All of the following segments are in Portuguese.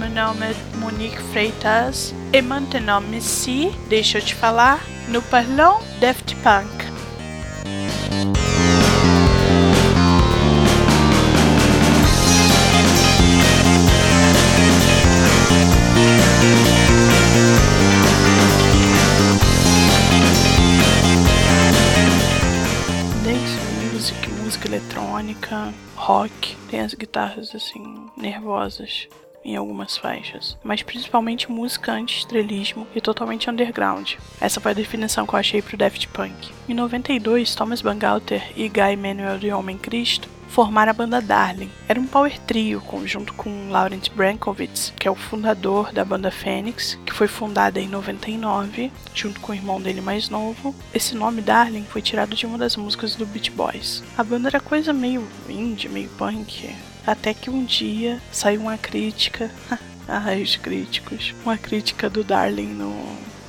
Mohamed Monique Freitas e maintenant si, deixa eu te falar, no parlons Daft Punk. eletrônica, rock, tem as guitarras assim nervosas em algumas faixas, mas principalmente música anti-estrelismo e totalmente underground. Essa foi a definição que eu achei pro Daft Punk. Em 92, Thomas Bangalter e Guy Manuel de Homem Cristo formaram a banda Darling. Era um power trio junto com Laurent Brankovitz, que é o fundador da banda Phoenix, que foi fundada em 99, junto com o irmão dele mais novo. Esse nome Darling foi tirado de uma das músicas do Beach Boys. A banda era coisa meio indie, meio punk, até que um dia saiu uma crítica. Ai, os críticos. Uma crítica do Darling no,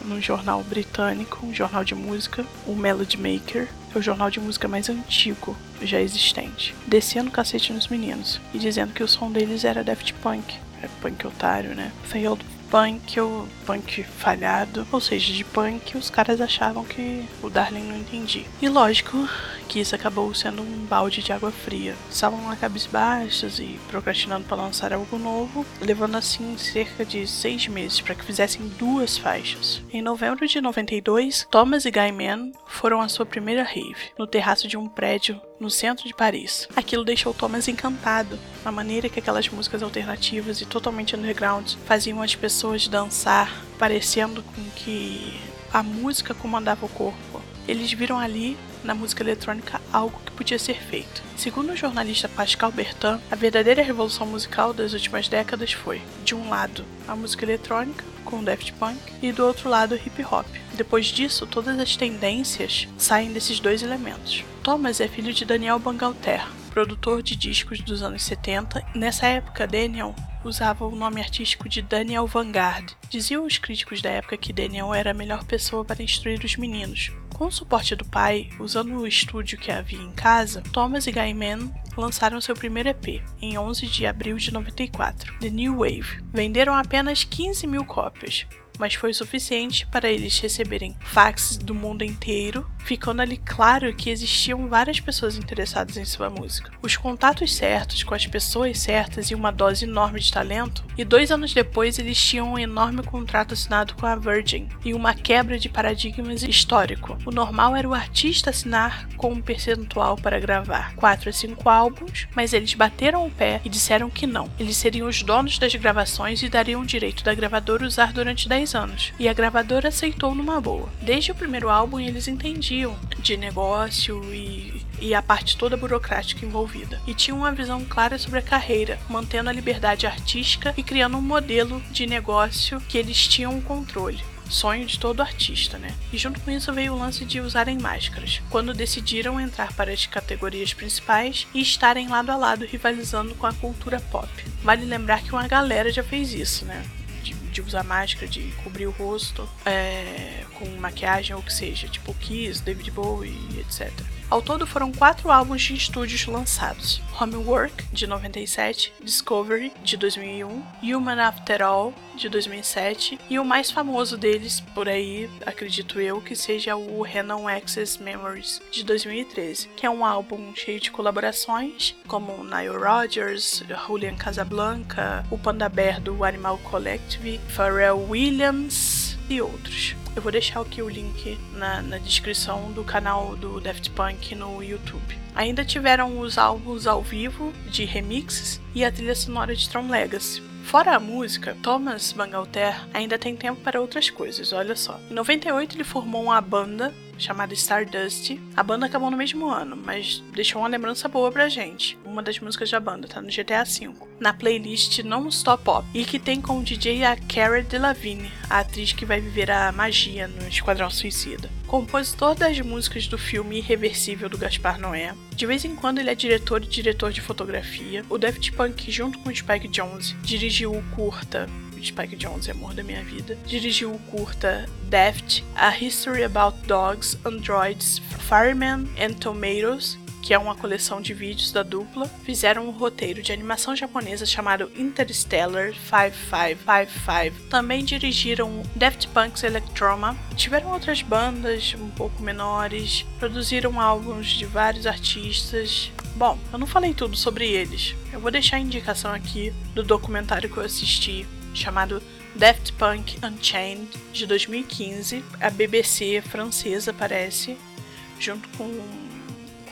no jornal britânico, um jornal de música, o Melody Maker, é o jornal de música mais antigo já existente, descendo cacete nos meninos e dizendo que o som deles era Daft Punk. É punk otário, né? Failed punk ou punk falhado, ou seja, de punk os caras achavam que o Darling não entendia. E lógico que isso acabou sendo um balde de água fria. Estavam lá cabisbaixos e procrastinando para lançar algo novo, levando assim cerca de seis meses para que fizessem duas faixas. Em novembro de 92, Thomas e Guy Mann foram à sua primeira rave, no terraço de um prédio no centro de Paris. Aquilo deixou Thomas encantado, a maneira que aquelas músicas alternativas e totalmente underground faziam as pessoas dançar, parecendo com que a música comandava o corpo. Eles viram ali na música eletrônica algo que podia ser feito. Segundo o jornalista Pascal Bertin, a verdadeira revolução musical das últimas décadas foi, de um lado, a música eletrônica, com Daft Punk, e do outro lado, hip hop. Depois disso, todas as tendências saem desses dois elementos. Thomas é filho de Daniel Bangalter, produtor de discos dos anos 70. Nessa época, Daniel usava o nome artístico de Daniel Vanguard. Diziam os críticos da época que Daniel era a melhor pessoa para instruir os meninos, com o suporte do pai, usando o estúdio que havia em casa, Thomas e Gaiman lançaram seu primeiro EP em 11 de abril de 94, The New Wave. Venderam apenas 15 mil cópias, mas foi suficiente para eles receberem faxes do mundo inteiro, ficando ali claro que existiam várias pessoas interessadas em sua música. Os contatos certos com as pessoas certas e uma dose enorme de talento, e dois anos depois eles tinham um enorme contrato assinado com a Virgin e uma quebra de paradigmas histórico. O normal era o artista assinar com um percentual para gravar 4 a 5 álbuns, mas eles bateram o pé e disseram que não. Eles seriam os donos das gravações e dariam o direito da gravadora usar durante 10 anos, e a gravadora aceitou numa boa. Desde o primeiro álbum eles entendiam de negócio e, e a parte toda burocrática envolvida, e tinham uma visão clara sobre a carreira, mantendo a liberdade artística e criando um modelo de negócio que eles tinham controle sonho de todo artista, né? E junto com isso veio o lance de usarem máscaras, quando decidiram entrar para as categorias principais e estarem lado a lado rivalizando com a cultura pop. Vale lembrar que uma galera já fez isso, né? De usar máscara, de cobrir o rosto é, com maquiagem ou o que seja, tipo Kiss, David Bowie, etc. Ao todo foram quatro álbuns de estúdios lançados: Homework, de 97, Discovery, de 2001, Human After All, de 2007, e o mais famoso deles, por aí, acredito eu, que seja o Renan Access Memories, de 2013, que é um álbum cheio de colaborações, como Nile Rodgers, Julian Casablanca, o Panda Bear do Animal Collective, Pharrell Williams e outros. Eu vou deixar aqui o link na, na descrição do canal do Daft Punk no YouTube. Ainda tiveram os álbuns ao vivo de remixes e a trilha sonora de Tron Legacy. Fora a música, Thomas Bangalter ainda tem tempo para outras coisas, olha só. Em 98 ele formou uma banda chamada Stardust. A banda acabou no mesmo ano, mas deixou uma lembrança boa pra gente. Uma das músicas da banda tá no GTA V, na playlist Non Stop Pop, e que tem como DJ a Cara Delevingne, a atriz que vai viver a magia no Esquadrão Suicida. Compositor das músicas do filme Irreversível do Gaspar Noé. De vez em quando ele é diretor e diretor de fotografia. O Daft Punk, junto com o Spike Jonze, dirigiu o curta Spike Jones é amor da minha vida, dirigiu o curta Daft, A History About Dogs, Androids, Firemen and Tomatoes, que é uma coleção de vídeos da dupla, fizeram um roteiro de animação japonesa chamado Interstellar 5555. Também dirigiram Daft Punk's Electroma. Tiveram outras bandas um pouco menores, produziram álbuns de vários artistas. Bom, eu não falei tudo sobre eles. Eu vou deixar a indicação aqui do documentário que eu assisti chamado Daft Punk Unchained de 2015, a BBC francesa parece, junto com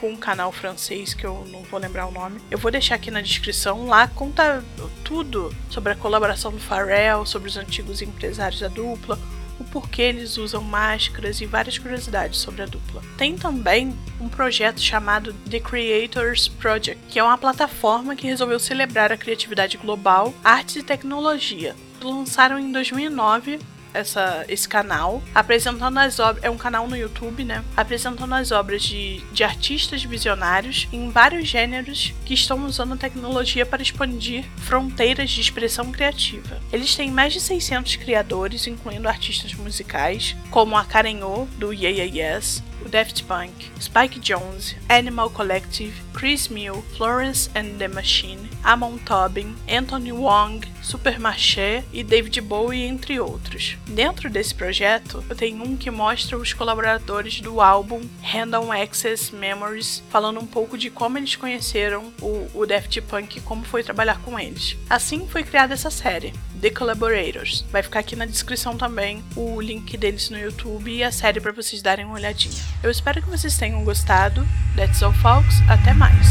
com um canal francês que eu não vou lembrar o nome. Eu vou deixar aqui na descrição. Lá conta tudo sobre a colaboração do Pharrell, sobre os antigos empresários da dupla, o porquê eles usam máscaras e várias curiosidades sobre a dupla. Tem também um projeto chamado The Creators Project, que é uma plataforma que resolveu celebrar a criatividade global, artes e tecnologia. Lançaram em 2009 essa, esse canal, apresentando as obras. É um canal no YouTube, né? Apresentando as obras de, de artistas visionários em vários gêneros que estão usando a tecnologia para expandir fronteiras de expressão criativa. Eles têm mais de 600 criadores, incluindo artistas musicais, como a Karen O, do Yeah Yeah Yes, o Daft Punk, Spike Jones, Animal Collective, Chris Mill, Florence and the Machine, Amon Tobin, Anthony Wong, Supermarché e David Bowie, entre outros. Dentro desse projeto, eu tenho um que mostra os colaboradores do álbum Random Access Memories, falando um pouco de como eles conheceram o, o Daft Punk e como foi trabalhar com eles. Assim foi criada essa série. The Collaborators. Vai ficar aqui na descrição também o link deles no YouTube e a série para vocês darem uma olhadinha. Eu espero que vocês tenham gostado. That's all, folks. Até mais.